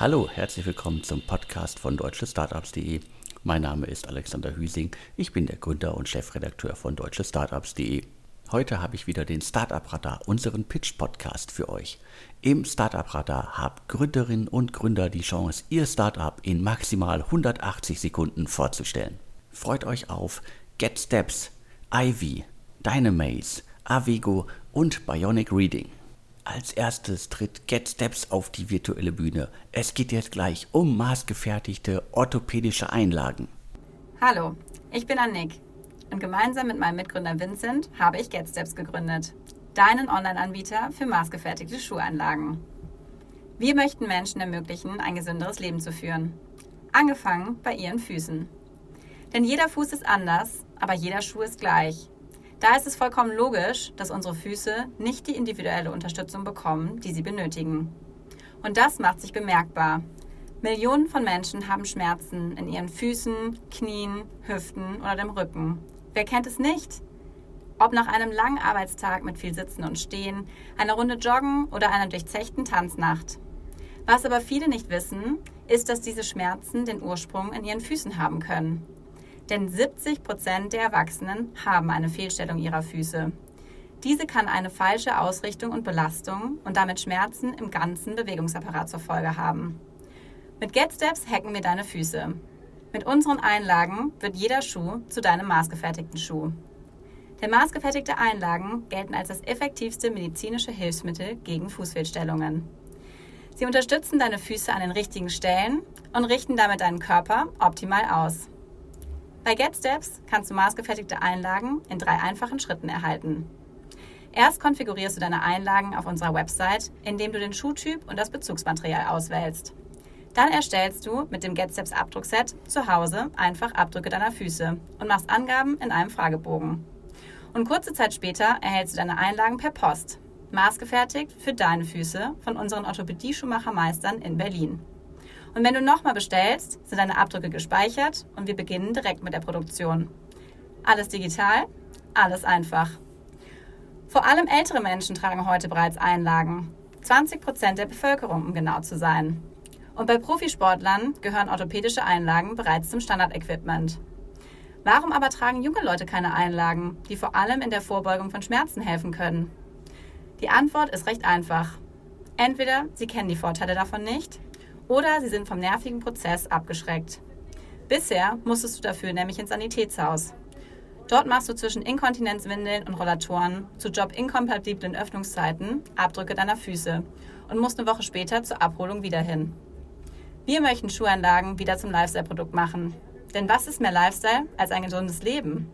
Hallo, herzlich willkommen zum Podcast von deutschestartups.de. Mein Name ist Alexander Hüsing. Ich bin der Gründer und Chefredakteur von deutschestartups.de. Heute habe ich wieder den Startup Radar, unseren Pitch Podcast für euch. Im Startup Radar haben Gründerinnen und Gründer die Chance, ihr Startup in maximal 180 Sekunden vorzustellen. Freut euch auf GetSteps, Ivy, Dynamaze, Avego und Bionic Reading. Als erstes tritt GetSteps auf die virtuelle Bühne. Es geht jetzt gleich um maßgefertigte orthopädische Einlagen. Hallo, ich bin Annick und gemeinsam mit meinem Mitgründer Vincent habe ich GetSteps gegründet, deinen Online-Anbieter für maßgefertigte Schuhanlagen. Wir möchten Menschen ermöglichen, ein gesünderes Leben zu führen. Angefangen bei ihren Füßen. Denn jeder Fuß ist anders, aber jeder Schuh ist gleich. Da ist es vollkommen logisch, dass unsere Füße nicht die individuelle Unterstützung bekommen, die sie benötigen. Und das macht sich bemerkbar. Millionen von Menschen haben Schmerzen in ihren Füßen, Knien, Hüften oder dem Rücken. Wer kennt es nicht? Ob nach einem langen Arbeitstag mit viel Sitzen und Stehen, einer Runde Joggen oder einer durchzechten Tanznacht. Was aber viele nicht wissen, ist, dass diese Schmerzen den Ursprung in ihren Füßen haben können. Denn 70 Prozent der Erwachsenen haben eine Fehlstellung ihrer Füße. Diese kann eine falsche Ausrichtung und Belastung und damit Schmerzen im ganzen Bewegungsapparat zur Folge haben. Mit GetSteps hacken wir deine Füße. Mit unseren Einlagen wird jeder Schuh zu deinem maßgefertigten Schuh. Denn maßgefertigte Einlagen gelten als das effektivste medizinische Hilfsmittel gegen Fußfehlstellungen. Sie unterstützen deine Füße an den richtigen Stellen und richten damit deinen Körper optimal aus. Bei GetSteps kannst du maßgefertigte Einlagen in drei einfachen Schritten erhalten. Erst konfigurierst du deine Einlagen auf unserer Website, indem du den Schuhtyp und das Bezugsmaterial auswählst. Dann erstellst du mit dem GetSteps Abdruckset zu Hause einfach Abdrücke deiner Füße und machst Angaben in einem Fragebogen. Und kurze Zeit später erhältst du deine Einlagen per Post, maßgefertigt für deine Füße von unseren Orthopädie-Schuhmachermeistern in Berlin. Und wenn du nochmal bestellst, sind deine Abdrücke gespeichert und wir beginnen direkt mit der Produktion. Alles digital, alles einfach. Vor allem ältere Menschen tragen heute bereits Einlagen. 20 Prozent der Bevölkerung, um genau zu sein. Und bei Profisportlern gehören orthopädische Einlagen bereits zum Standardequipment. Warum aber tragen junge Leute keine Einlagen, die vor allem in der Vorbeugung von Schmerzen helfen können? Die Antwort ist recht einfach. Entweder sie kennen die Vorteile davon nicht oder sie sind vom nervigen Prozess abgeschreckt. Bisher musstest du dafür nämlich ins Sanitätshaus. Dort machst du zwischen Inkontinenzwindeln und Rollatoren zu jobinkompatiblen Öffnungszeiten Abdrücke deiner Füße und musst eine Woche später zur Abholung wieder hin. Wir möchten Schuhanlagen wieder zum Lifestyle-Produkt machen. Denn was ist mehr Lifestyle als ein gesundes Leben?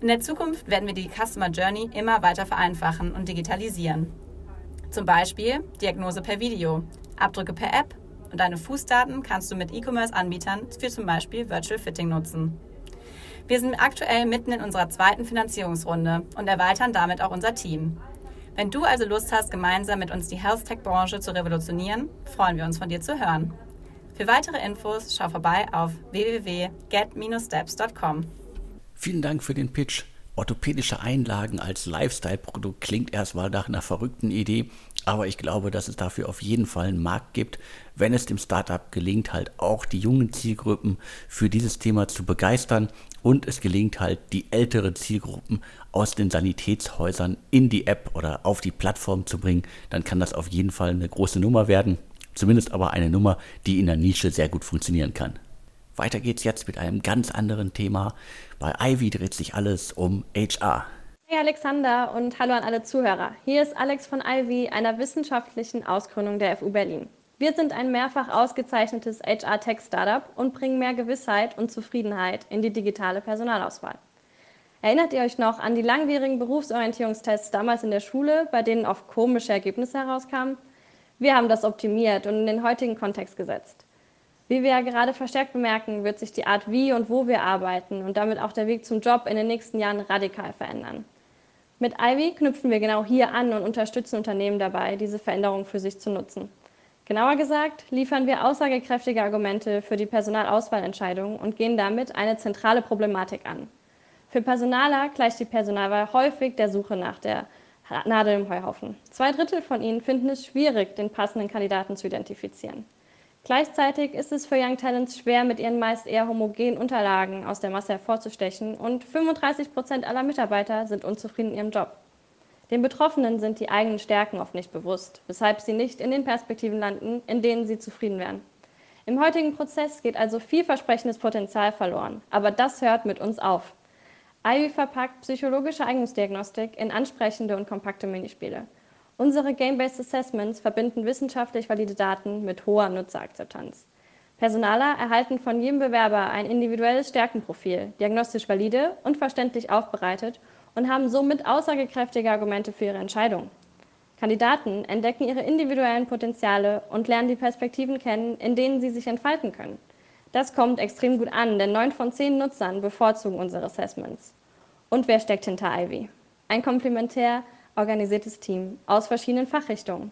In der Zukunft werden wir die Customer Journey immer weiter vereinfachen und digitalisieren. Zum Beispiel Diagnose per Video, Abdrücke per App und deine Fußdaten kannst du mit E-Commerce-Anbietern für zum Beispiel Virtual Fitting nutzen. Wir sind aktuell mitten in unserer zweiten Finanzierungsrunde und erweitern damit auch unser Team. Wenn du also Lust hast, gemeinsam mit uns die Health Tech-Branche zu revolutionieren, freuen wir uns von dir zu hören. Für weitere Infos schau vorbei auf www.get-steps.com. Vielen Dank für den Pitch. Orthopädische Einlagen als Lifestyle-Produkt klingt erstmal nach einer verrückten Idee, aber ich glaube, dass es dafür auf jeden Fall einen Markt gibt, wenn es dem Startup gelingt, halt auch die jungen Zielgruppen für dieses Thema zu begeistern und es gelingt halt, die älteren Zielgruppen aus den Sanitätshäusern in die App oder auf die Plattform zu bringen, dann kann das auf jeden Fall eine große Nummer werden. Zumindest aber eine Nummer, die in der Nische sehr gut funktionieren kann. Weiter geht's jetzt mit einem ganz anderen Thema. Bei Ivy dreht sich alles um HR. Hey Alexander und hallo an alle Zuhörer. Hier ist Alex von Ivy, einer wissenschaftlichen Ausgründung der FU Berlin. Wir sind ein mehrfach ausgezeichnetes HR-Tech-Startup und bringen mehr Gewissheit und Zufriedenheit in die digitale Personalauswahl. Erinnert ihr euch noch an die langwierigen Berufsorientierungstests damals in der Schule, bei denen oft komische Ergebnisse herauskamen? Wir haben das optimiert und in den heutigen Kontext gesetzt. Wie wir ja gerade verstärkt bemerken, wird sich die Art, wie und wo wir arbeiten und damit auch der Weg zum Job in den nächsten Jahren radikal verändern. Mit Ivy knüpfen wir genau hier an und unterstützen Unternehmen dabei, diese Veränderung für sich zu nutzen. Genauer gesagt, liefern wir aussagekräftige Argumente für die Personalauswahlentscheidung und gehen damit eine zentrale Problematik an. Für Personaler gleicht die Personalwahl häufig der Suche nach der Nadel im Heuhaufen. Zwei Drittel von ihnen finden es schwierig, den passenden Kandidaten zu identifizieren. Gleichzeitig ist es für Young Talents schwer, mit ihren meist eher homogenen Unterlagen aus der Masse hervorzustechen und 35 Prozent aller Mitarbeiter sind unzufrieden in ihrem Job. Den Betroffenen sind die eigenen Stärken oft nicht bewusst, weshalb sie nicht in den Perspektiven landen, in denen sie zufrieden wären. Im heutigen Prozess geht also vielversprechendes Potenzial verloren, aber das hört mit uns auf. Ivy verpackt psychologische Eignungsdiagnostik in ansprechende und kompakte Minispiele. Unsere Game-Based Assessments verbinden wissenschaftlich valide Daten mit hoher Nutzerakzeptanz. Personaler erhalten von jedem Bewerber ein individuelles Stärkenprofil, diagnostisch valide und verständlich aufbereitet und haben somit aussagekräftige Argumente für ihre Entscheidung. Kandidaten entdecken ihre individuellen Potenziale und lernen die Perspektiven kennen, in denen sie sich entfalten können. Das kommt extrem gut an, denn neun von zehn Nutzern bevorzugen unsere Assessments. Und wer steckt hinter Ivy? Ein komplementär organisiertes Team aus verschiedenen Fachrichtungen.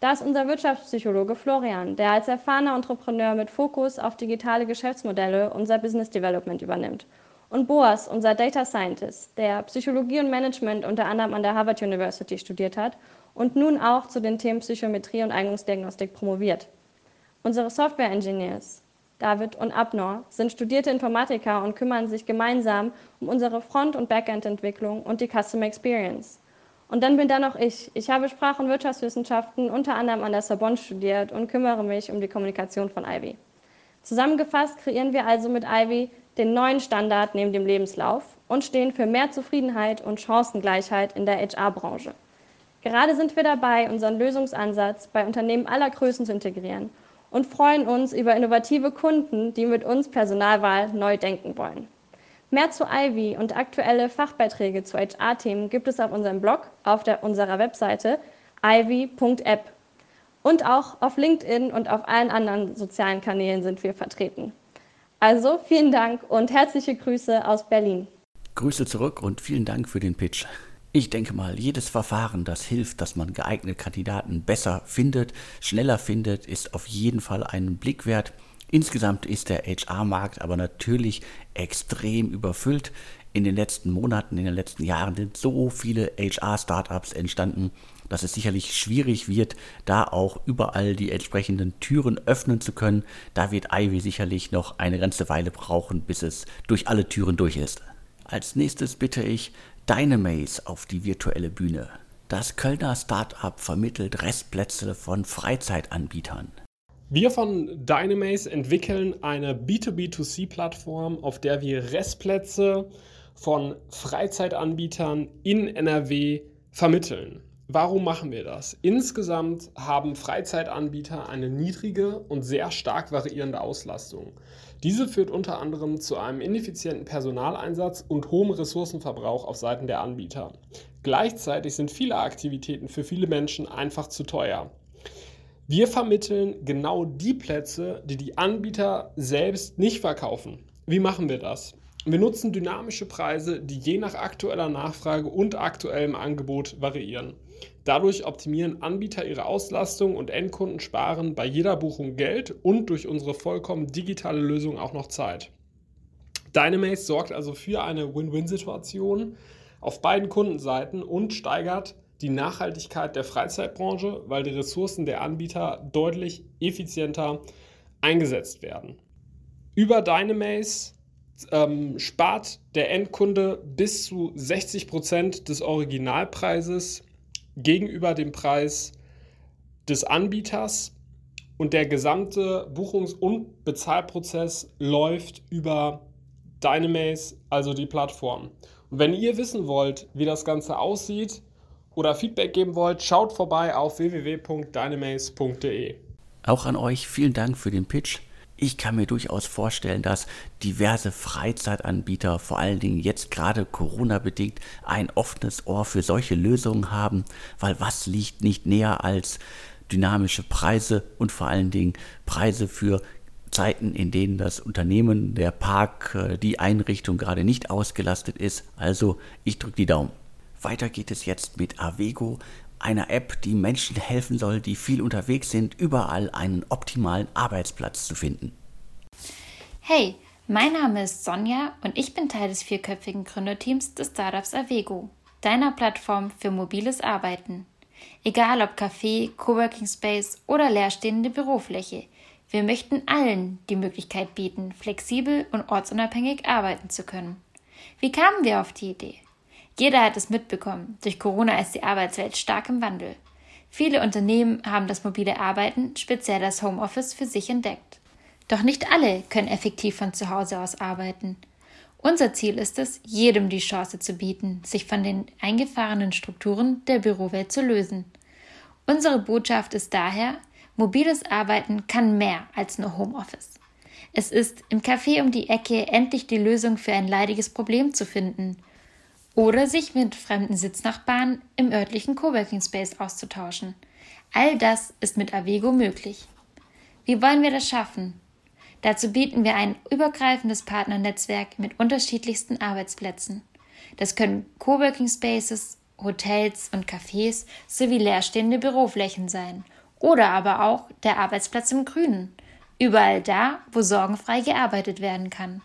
Da ist unser Wirtschaftspsychologe Florian, der als erfahrener Entrepreneur mit Fokus auf digitale Geschäftsmodelle unser Business Development übernimmt. Und Boas, unser Data Scientist, der Psychologie und Management unter anderem an der Harvard University studiert hat und nun auch zu den Themen Psychometrie und Eignungsdiagnostik promoviert. Unsere Software Engineers, David und Abnor, sind studierte Informatiker und kümmern sich gemeinsam um unsere Front- und Backend-Entwicklung und die Customer Experience. Und dann bin da noch ich. Ich habe Sprach- und Wirtschaftswissenschaften unter anderem an der Sorbonne studiert und kümmere mich um die Kommunikation von Ivy. Zusammengefasst kreieren wir also mit Ivy den neuen Standard neben dem Lebenslauf und stehen für mehr Zufriedenheit und Chancengleichheit in der HR-Branche. Gerade sind wir dabei, unseren Lösungsansatz bei Unternehmen aller Größen zu integrieren und freuen uns über innovative Kunden, die mit uns Personalwahl neu denken wollen. Mehr zu Ivy und aktuelle Fachbeiträge zu HR-Themen gibt es auf unserem Blog auf der, unserer Webseite ivy.app. Und auch auf LinkedIn und auf allen anderen sozialen Kanälen sind wir vertreten. Also vielen Dank und herzliche Grüße aus Berlin. Grüße zurück und vielen Dank für den Pitch. Ich denke mal, jedes Verfahren, das hilft, dass man geeignete Kandidaten besser findet, schneller findet, ist auf jeden Fall einen Blick wert. Insgesamt ist der HR-Markt aber natürlich extrem überfüllt. In den letzten Monaten, in den letzten Jahren sind so viele HR-Startups entstanden, dass es sicherlich schwierig wird, da auch überall die entsprechenden Türen öffnen zu können. Da wird Ivy sicherlich noch eine ganze Weile brauchen, bis es durch alle Türen durch ist. Als nächstes bitte ich Dynamaze auf die virtuelle Bühne. Das Kölner Startup vermittelt Restplätze von Freizeitanbietern. Wir von Dynamaze entwickeln eine B2B2C-Plattform, auf der wir Restplätze von Freizeitanbietern in NRW vermitteln. Warum machen wir das? Insgesamt haben Freizeitanbieter eine niedrige und sehr stark variierende Auslastung. Diese führt unter anderem zu einem ineffizienten Personaleinsatz und hohem Ressourcenverbrauch auf Seiten der Anbieter. Gleichzeitig sind viele Aktivitäten für viele Menschen einfach zu teuer. Wir vermitteln genau die Plätze, die die Anbieter selbst nicht verkaufen. Wie machen wir das? Wir nutzen dynamische Preise, die je nach aktueller Nachfrage und aktuellem Angebot variieren. Dadurch optimieren Anbieter ihre Auslastung und Endkunden sparen bei jeder Buchung Geld und durch unsere vollkommen digitale Lösung auch noch Zeit. Dynamace sorgt also für eine Win-Win-Situation auf beiden Kundenseiten und steigert die Nachhaltigkeit der Freizeitbranche, weil die Ressourcen der Anbieter deutlich effizienter eingesetzt werden. Über Dynamace ähm, spart der Endkunde bis zu 60 Prozent des Originalpreises gegenüber dem Preis des Anbieters und der gesamte Buchungs- und Bezahlprozess läuft über Dynamace, also die Plattform. Und wenn ihr wissen wollt, wie das Ganze aussieht, oder Feedback geben wollt, schaut vorbei auf www.dynamace.de. Auch an euch vielen Dank für den Pitch. Ich kann mir durchaus vorstellen, dass diverse Freizeitanbieter, vor allen Dingen jetzt gerade Corona-bedingt, ein offenes Ohr für solche Lösungen haben, weil was liegt nicht näher als dynamische Preise und vor allen Dingen Preise für Zeiten, in denen das Unternehmen, der Park, äh, die Einrichtung gerade nicht ausgelastet ist. Also ich drücke die Daumen. Weiter geht es jetzt mit Avego, einer App, die Menschen helfen soll, die viel unterwegs sind, überall einen optimalen Arbeitsplatz zu finden. Hey, mein Name ist Sonja und ich bin Teil des vierköpfigen Gründerteams des Startups Avego, deiner Plattform für mobiles Arbeiten. Egal ob Café, Coworking Space oder leerstehende Bürofläche, Wir möchten allen die Möglichkeit bieten, flexibel und ortsunabhängig arbeiten zu können. Wie kamen wir auf die Idee? Jeder hat es mitbekommen. Durch Corona ist die Arbeitswelt stark im Wandel. Viele Unternehmen haben das mobile Arbeiten, speziell das Homeoffice, für sich entdeckt. Doch nicht alle können effektiv von zu Hause aus arbeiten. Unser Ziel ist es, jedem die Chance zu bieten, sich von den eingefahrenen Strukturen der Bürowelt zu lösen. Unsere Botschaft ist daher, mobiles Arbeiten kann mehr als nur Homeoffice. Es ist im Café um die Ecke endlich die Lösung für ein leidiges Problem zu finden oder sich mit fremden Sitznachbarn im örtlichen Coworking Space auszutauschen. All das ist mit Avego möglich. Wie wollen wir das schaffen? Dazu bieten wir ein übergreifendes Partnernetzwerk mit unterschiedlichsten Arbeitsplätzen. Das können Coworking Spaces, Hotels und Cafés sowie leerstehende Büroflächen sein oder aber auch der Arbeitsplatz im Grünen, überall da, wo sorgenfrei gearbeitet werden kann.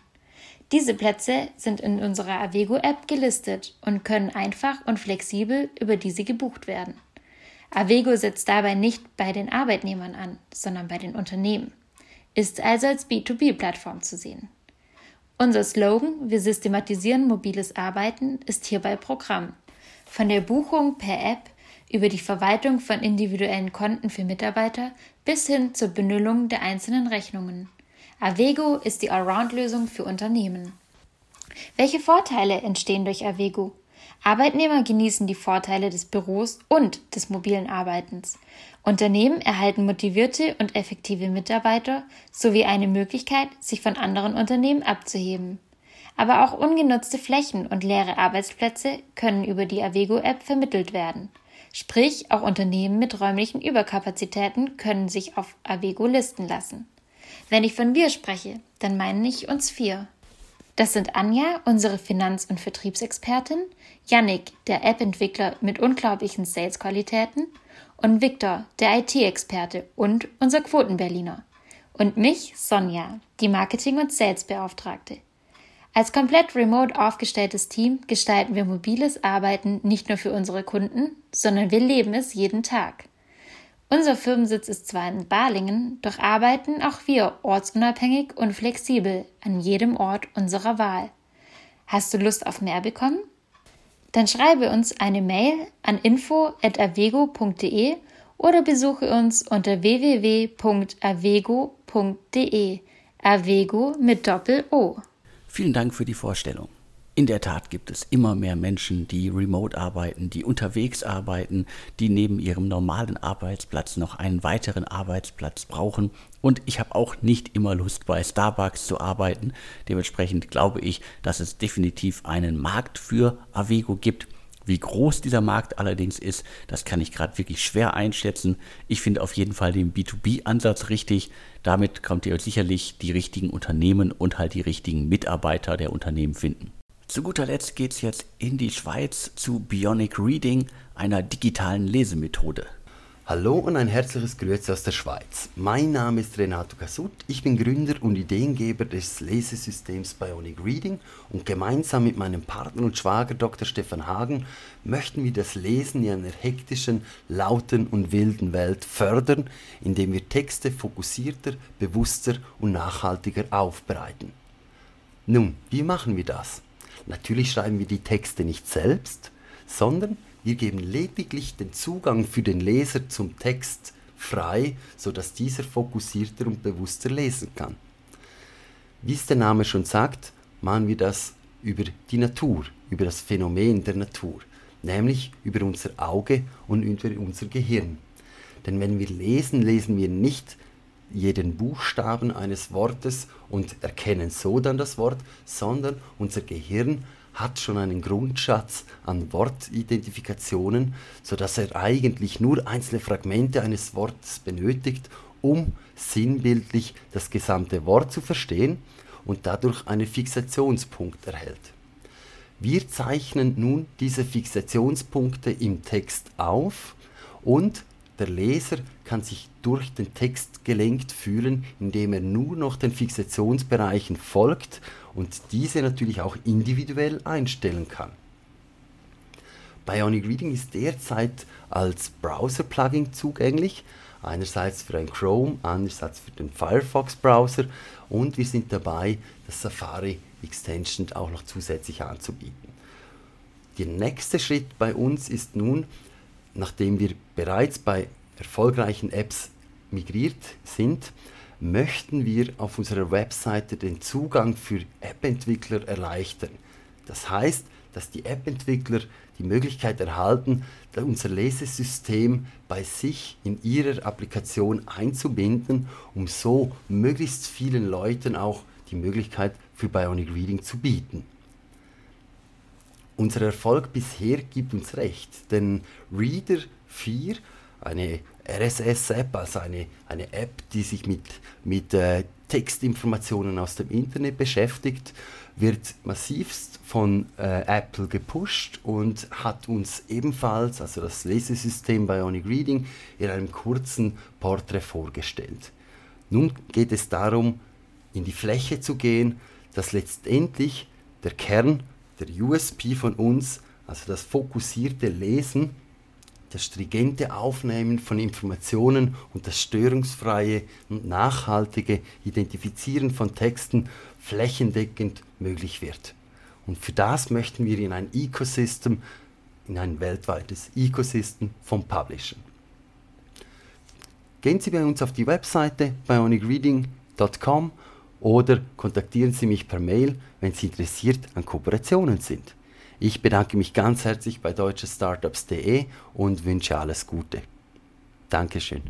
Diese Plätze sind in unserer Avego-App gelistet und können einfach und flexibel über diese gebucht werden. Avego setzt dabei nicht bei den Arbeitnehmern an, sondern bei den Unternehmen ist also als B2B-Plattform zu sehen. Unser Slogan Wir systematisieren mobiles Arbeiten ist hierbei Programm. Von der Buchung per App über die Verwaltung von individuellen Konten für Mitarbeiter bis hin zur Benüllung der einzelnen Rechnungen. Avego ist die Allround-Lösung für Unternehmen. Welche Vorteile entstehen durch Avego? Arbeitnehmer genießen die Vorteile des Büros und des mobilen Arbeitens. Unternehmen erhalten motivierte und effektive Mitarbeiter sowie eine Möglichkeit, sich von anderen Unternehmen abzuheben. Aber auch ungenutzte Flächen und leere Arbeitsplätze können über die Avego-App vermittelt werden. Sprich, auch Unternehmen mit räumlichen Überkapazitäten können sich auf Avego listen lassen. Wenn ich von wir spreche, dann meine ich uns vier. Das sind Anja, unsere Finanz- und Vertriebsexpertin, Yannick, der App-Entwickler mit unglaublichen Sales-Qualitäten und Victor, der IT-Experte und unser Quotenberliner. Und mich, Sonja, die Marketing- und Sales-Beauftragte. Als komplett remote aufgestelltes Team gestalten wir mobiles Arbeiten nicht nur für unsere Kunden, sondern wir leben es jeden Tag. Unser Firmensitz ist zwar in Balingen, doch arbeiten auch wir ortsunabhängig und flexibel an jedem Ort unserer Wahl. Hast du Lust auf mehr bekommen? Dann schreibe uns eine Mail an info@avego.de oder besuche uns unter www.avego.de. Avego mit Doppel O. Vielen Dank für die Vorstellung. In der Tat gibt es immer mehr Menschen, die remote arbeiten, die unterwegs arbeiten, die neben ihrem normalen Arbeitsplatz noch einen weiteren Arbeitsplatz brauchen. Und ich habe auch nicht immer Lust, bei Starbucks zu arbeiten. Dementsprechend glaube ich, dass es definitiv einen Markt für Avego gibt. Wie groß dieser Markt allerdings ist, das kann ich gerade wirklich schwer einschätzen. Ich finde auf jeden Fall den B2B-Ansatz richtig. Damit kommt ihr sicherlich die richtigen Unternehmen und halt die richtigen Mitarbeiter der Unternehmen finden. Zu guter Letzt geht es jetzt in die Schweiz zu Bionic Reading, einer digitalen Lesemethode. Hallo und ein herzliches Grüße aus der Schweiz. Mein Name ist Renato Casut, ich bin Gründer und Ideengeber des Lesesystems Bionic Reading und gemeinsam mit meinem Partner und Schwager Dr. Stefan Hagen möchten wir das Lesen in einer hektischen, lauten und wilden Welt fördern, indem wir Texte fokussierter, bewusster und nachhaltiger aufbereiten. Nun, wie machen wir das? Natürlich schreiben wir die Texte nicht selbst, sondern wir geben lediglich den Zugang für den Leser zum Text frei, sodass dieser fokussierter und bewusster lesen kann. Wie es der Name schon sagt, machen wir das über die Natur, über das Phänomen der Natur, nämlich über unser Auge und über unser Gehirn. Denn wenn wir lesen, lesen wir nicht jeden Buchstaben eines Wortes und erkennen so dann das Wort, sondern unser Gehirn hat schon einen Grundschatz an Wortidentifikationen, sodass er eigentlich nur einzelne Fragmente eines Wortes benötigt, um sinnbildlich das gesamte Wort zu verstehen und dadurch einen Fixationspunkt erhält. Wir zeichnen nun diese Fixationspunkte im Text auf und der Leser kann sich durch den Text gelenkt fühlen, indem er nur noch den Fixationsbereichen folgt und diese natürlich auch individuell einstellen kann. Bionic Reading ist derzeit als Browser-Plugin zugänglich, Einerseits für ein Chrome, andererseits für den Firefox-Browser und wir sind dabei, das Safari Extension auch noch zusätzlich anzubieten. Der nächste Schritt bei uns ist nun, nachdem wir bereits bei erfolgreichen Apps migriert sind, möchten wir auf unserer Webseite den Zugang für App-Entwickler erleichtern. Das heißt, dass die App-Entwickler die Möglichkeit erhalten, unser Lesesystem bei sich in ihrer Applikation einzubinden, um so möglichst vielen Leuten auch die Möglichkeit für Bionic Reading zu bieten. Unser Erfolg bisher gibt uns recht, denn Reader 4, eine RSS-App, also eine, eine App, die sich mit, mit äh, Textinformationen aus dem Internet beschäftigt, wird massivst von äh, Apple gepusht und hat uns ebenfalls, also das Lesesystem Bionic Reading, in einem kurzen Porträt vorgestellt. Nun geht es darum, in die Fläche zu gehen, dass letztendlich der Kern, der USP von uns, also das fokussierte Lesen, das stringente Aufnehmen von Informationen und das störungsfreie und nachhaltige Identifizieren von Texten flächendeckend möglich wird. Und für das möchten wir in ein Ecosystem, in ein weltweites Ecosystem vom Publishen. Gehen Sie bei uns auf die Webseite bionicreading.com oder kontaktieren Sie mich per Mail, wenn Sie interessiert an Kooperationen sind. Ich bedanke mich ganz herzlich bei deutschestartups.de und wünsche alles Gute. Dankeschön.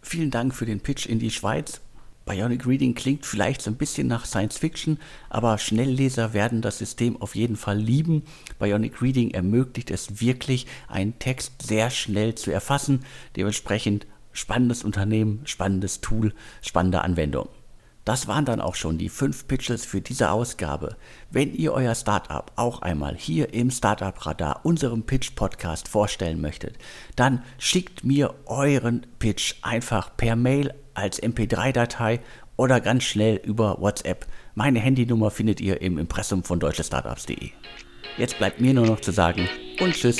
Vielen Dank für den Pitch in die Schweiz. Bionic Reading klingt vielleicht so ein bisschen nach Science Fiction, aber Schnellleser werden das System auf jeden Fall lieben. Bionic Reading ermöglicht es wirklich, einen Text sehr schnell zu erfassen. Dementsprechend spannendes Unternehmen, spannendes Tool, spannende Anwendung. Das waren dann auch schon die fünf Pitches für diese Ausgabe. Wenn ihr euer Startup auch einmal hier im Startup Radar, unserem Pitch Podcast vorstellen möchtet, dann schickt mir euren Pitch einfach per Mail als MP3-Datei oder ganz schnell über WhatsApp. Meine Handynummer findet ihr im Impressum von deutschestartups.de. Jetzt bleibt mir nur noch zu sagen und tschüss.